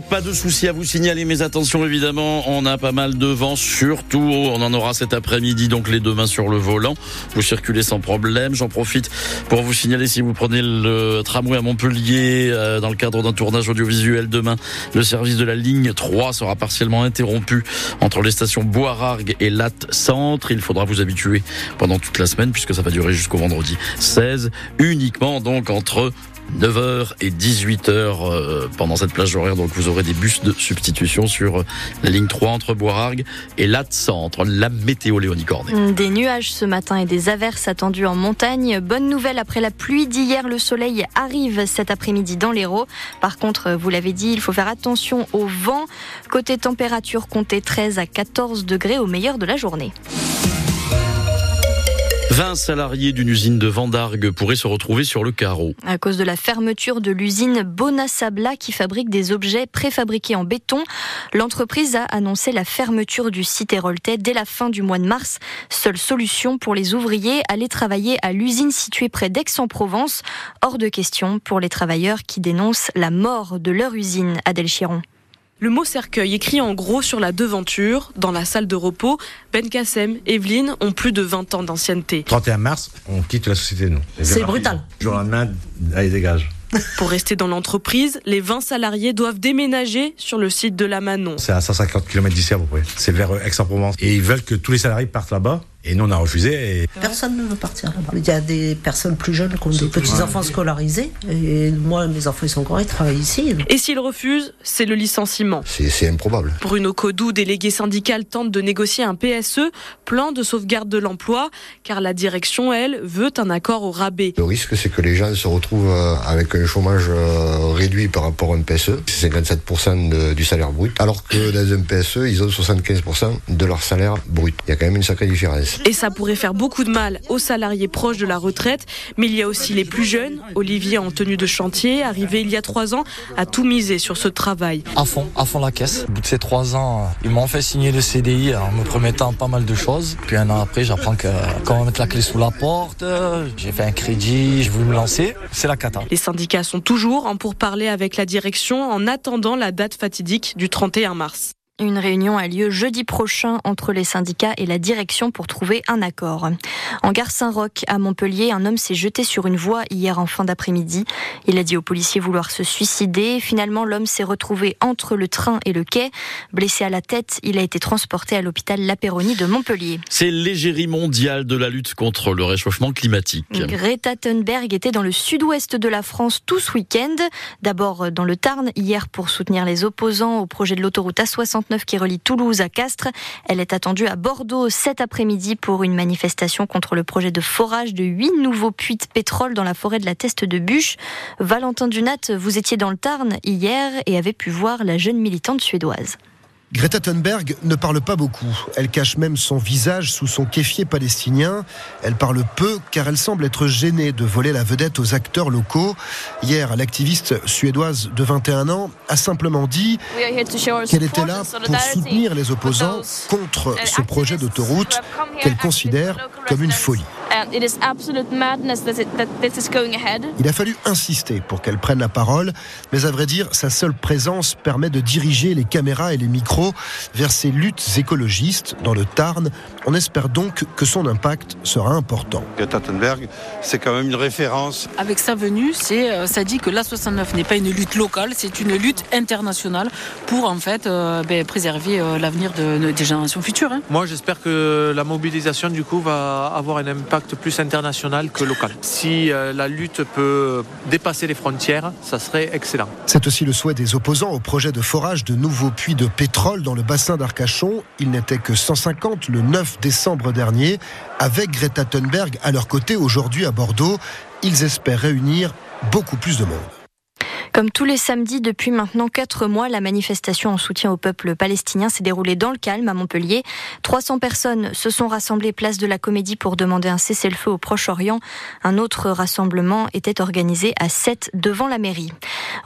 pas de soucis à vous signaler, mais attention évidemment, on a pas mal de vent, surtout on en aura cet après-midi, donc les deux mains sur le volant. Vous circulez sans problème. J'en profite pour vous signaler si vous prenez le tramway à Montpellier euh, dans le cadre d'un tournage audiovisuel demain, le service de la ligne 3 sera partiellement interrompu entre les stations Boirargues et Latte Centre. Il faudra vous habituer pendant toute la semaine puisque ça va durer jusqu'au vendredi 16, uniquement donc entre 9h et 18h euh, pendant cette plage horaire. Donc vous aurez des bus de substitution sur euh, la ligne 3 entre Boirargues et Latte Centre. La météo Léonie Cornet. Des nuages ce matin et des averses attendues en montagne. Bonne nouvelle après la pluie d'hier, le soleil arrive cet après-midi dans l'Hérault. Par contre, vous l'avez dit, il faut faire attention au vent. Côté température, comptez 13 à 14 degrés au meilleur de la journée. 20 salariés d'une usine de Vendargue pourraient se retrouver sur le carreau. À cause de la fermeture de l'usine Bonasabla qui fabrique des objets préfabriqués en béton, l'entreprise a annoncé la fermeture du site héroltais dès la fin du mois de mars. Seule solution pour les ouvriers, aller travailler à l'usine située près d'Aix-en-Provence. Hors de question pour les travailleurs qui dénoncent la mort de leur usine, Adèle Chiron. Le mot cercueil écrit en gros sur la devanture, dans la salle de repos, Ben Kassem, Evelyne ont plus de 20 ans d'ancienneté. 31 mars, on quitte la société, nous. C'est brutal. Jour lendemain, allez, dégage. Pour rester dans l'entreprise, les 20 salariés doivent déménager sur le site de la Manon. C'est à 150 km d'ici à peu près. C'est vers Aix-en-Provence. Et ils veulent que tous les salariés partent là-bas. Et nous, on a refusé. Et... Personne ne veut partir là-bas. Il y a des personnes plus jeunes qui ont des petits-enfants scolarisés. Et moi, mes enfants, ils sont encore, ils travaillent ici. Et s'ils refusent, c'est le licenciement. C'est improbable. Bruno Codou, délégué syndical, tente de négocier un PSE, plan de sauvegarde de l'emploi, car la direction, elle, veut un accord au rabais. Le risque, c'est que les gens se retrouvent euh, avec un chômage euh, réduit par rapport à un PSE. C'est 57% de, du salaire brut. Alors que dans un PSE, ils ont 75% de leur salaire brut. Il y a quand même une sacrée différence. Et ça pourrait faire beaucoup de mal aux salariés proches de la retraite, mais il y a aussi les plus jeunes. Olivier en tenue de chantier, arrivé il y a trois ans, a tout misé sur ce travail. À fond, à fond la caisse. Au bout de ces trois ans, ils m'ont fait signer le CDI en me promettant pas mal de choses. Puis un an après, j'apprends que quand on mettre la clé sous la porte, j'ai fait un crédit, je voulais me lancer. C'est la cata. Les syndicats sont toujours en pourparlers avec la direction en attendant la date fatidique du 31 mars. Une réunion a lieu jeudi prochain entre les syndicats et la direction pour trouver un accord. En gare Saint-Roch, à Montpellier, un homme s'est jeté sur une voie hier en fin d'après-midi. Il a dit aux policiers vouloir se suicider. Finalement, l'homme s'est retrouvé entre le train et le quai. Blessé à la tête, il a été transporté à l'hôpital La Péronie de Montpellier. C'est l'égérie mondiale de la lutte contre le réchauffement climatique. Greta Thunberg était dans le sud-ouest de la France tout ce week-end. D'abord dans le Tarn, hier pour soutenir les opposants au projet de l'autoroute A60 qui relie Toulouse à Castres. Elle est attendue à Bordeaux cet après-midi pour une manifestation contre le projet de forage de huit nouveaux puits de pétrole dans la forêt de la Teste de Bûche. Valentin Dunat, vous étiez dans le Tarn hier et avez pu voir la jeune militante suédoise. Greta Thunberg ne parle pas beaucoup. Elle cache même son visage sous son kéfier palestinien. Elle parle peu car elle semble être gênée de voler la vedette aux acteurs locaux. Hier, l'activiste suédoise de 21 ans a simplement dit qu'elle était là pour soutenir les opposants contre ce projet d'autoroute qu'elle considère comme une folie. Il a fallu insister pour qu'elle prenne la parole, mais à vrai dire, sa seule présence permet de diriger les caméras et les micros vers ces luttes écologistes dans le Tarn. On espère donc que son impact sera important. Greta Thunberg, c'est quand même une référence. Avec sa venue, c'est, ça dit que l'A69 n'est pas une lutte locale, c'est une lutte internationale pour en fait euh, ben, préserver euh, l'avenir de, de, des générations futures. Hein. Moi, j'espère que la mobilisation du coup va avoir un impact plus international que local. Si euh, la lutte peut dépasser les frontières, ça serait excellent. C'est aussi le souhait des opposants au projet de forage de nouveaux puits de pétrole dans le bassin d'Arcachon. Il n'était que 150 le 9 décembre dernier. Avec Greta Thunberg à leur côté aujourd'hui à Bordeaux, ils espèrent réunir beaucoup plus de monde. Comme tous les samedis depuis maintenant quatre mois, la manifestation en soutien au peuple palestinien s'est déroulée dans le calme à Montpellier. 300 personnes se sont rassemblées place de la Comédie pour demander un cessez-le-feu au Proche-Orient. Un autre rassemblement était organisé à 7 devant la mairie.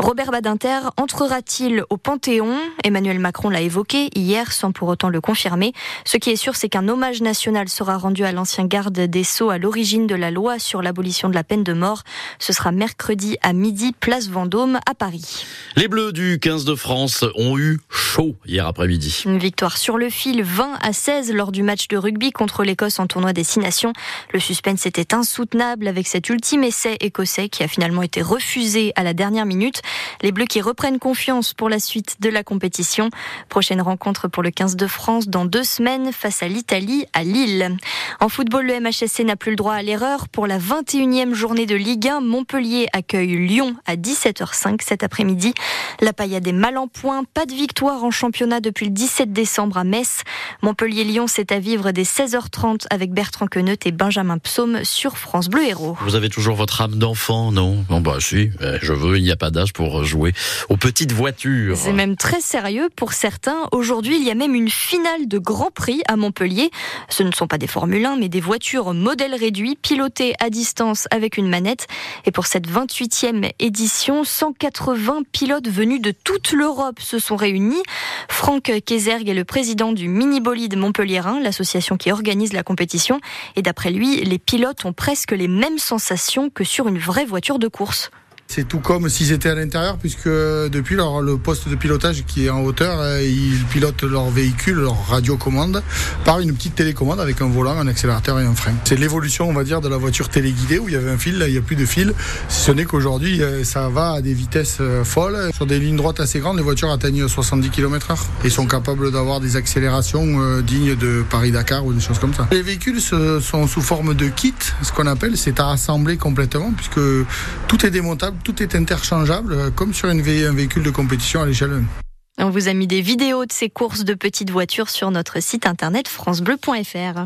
Robert Badinter entrera-t-il au Panthéon? Emmanuel Macron l'a évoqué hier sans pour autant le confirmer. Ce qui est sûr, c'est qu'un hommage national sera rendu à l'ancien garde des Sceaux à l'origine de la loi sur l'abolition de la peine de mort. Ce sera mercredi à midi, place Vendôme à Paris. Les Bleus du 15 de France ont eu chaud hier après-midi. Une victoire sur le fil 20 à 16 lors du match de rugby contre l'Écosse en tournoi des Six Nations. Le suspense était insoutenable avec cet ultime essai écossais qui a finalement été refusé à la dernière minute. Les Bleus qui reprennent confiance pour la suite de la compétition. Prochaine rencontre pour le 15 de France dans deux semaines face à l'Italie à Lille. En football, le MHSC n'a plus le droit à l'erreur. Pour la 21e journée de Ligue 1, Montpellier accueille Lyon à 17h05 cet après-midi. La paillade est mal en point. Pas de victoire en championnat depuis le 17 décembre à Metz. Montpellier-Lyon, c'est à vivre dès 16h30 avec Bertrand Queneut et Benjamin Psaume sur France Bleu Héros. Vous avez toujours votre âme d'enfant, non? Bon bah si, eh, je veux, il n'y a pas d'âge pour jouer aux petites voitures. C'est même très sérieux pour certains. Aujourd'hui, il y a même une finale de Grand Prix à Montpellier. Ce ne sont pas des Formule 1, mais des voitures modèle réduit, pilotées à distance avec une manette. Et pour cette 28e édition, 180 pilotes venus de toute l'Europe se sont réunis. Franck Kézerg est le président du Mini Bolide Montpellierin, l'association qui organise la compétition. Et d'après lui, les pilotes ont presque les mêmes sensations que sur une vraie voiture de course. C'est tout comme s'ils étaient à l'intérieur, puisque depuis leur, le poste de pilotage qui est en hauteur, euh, ils pilotent leur véhicule, leur radiocommande, par une petite télécommande avec un volant, un accélérateur et un frein. C'est l'évolution, on va dire, de la voiture téléguidée où il y avait un fil, là il n'y a plus de fil. Ce n'est qu'aujourd'hui, euh, ça va à des vitesses euh, folles. Sur des lignes droites assez grandes, les voitures atteignent 70 km/h et sont capables d'avoir des accélérations dignes de Paris-Dakar ou des choses comme ça. Les véhicules sont sous forme de kit, ce qu'on appelle, c'est à assembler complètement, puisque tout est démontable tout est interchangeable, euh, comme sur une un véhicule de compétition à l'échelle 1. On vous a mis des vidéos de ces courses de petites voitures sur notre site internet francebleu.fr.